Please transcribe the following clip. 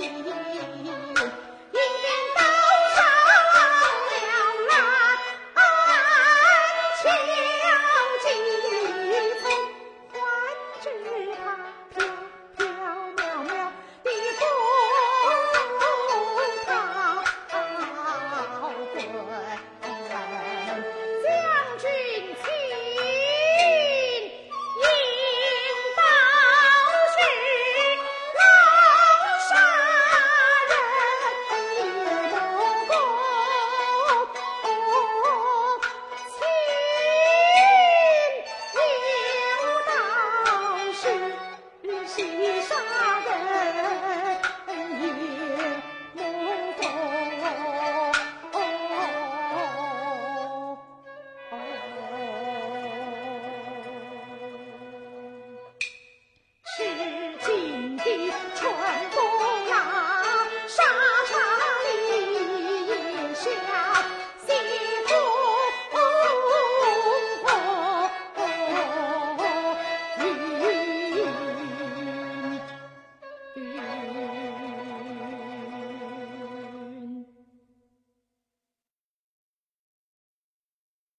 心。杀人也无踪痴情的春风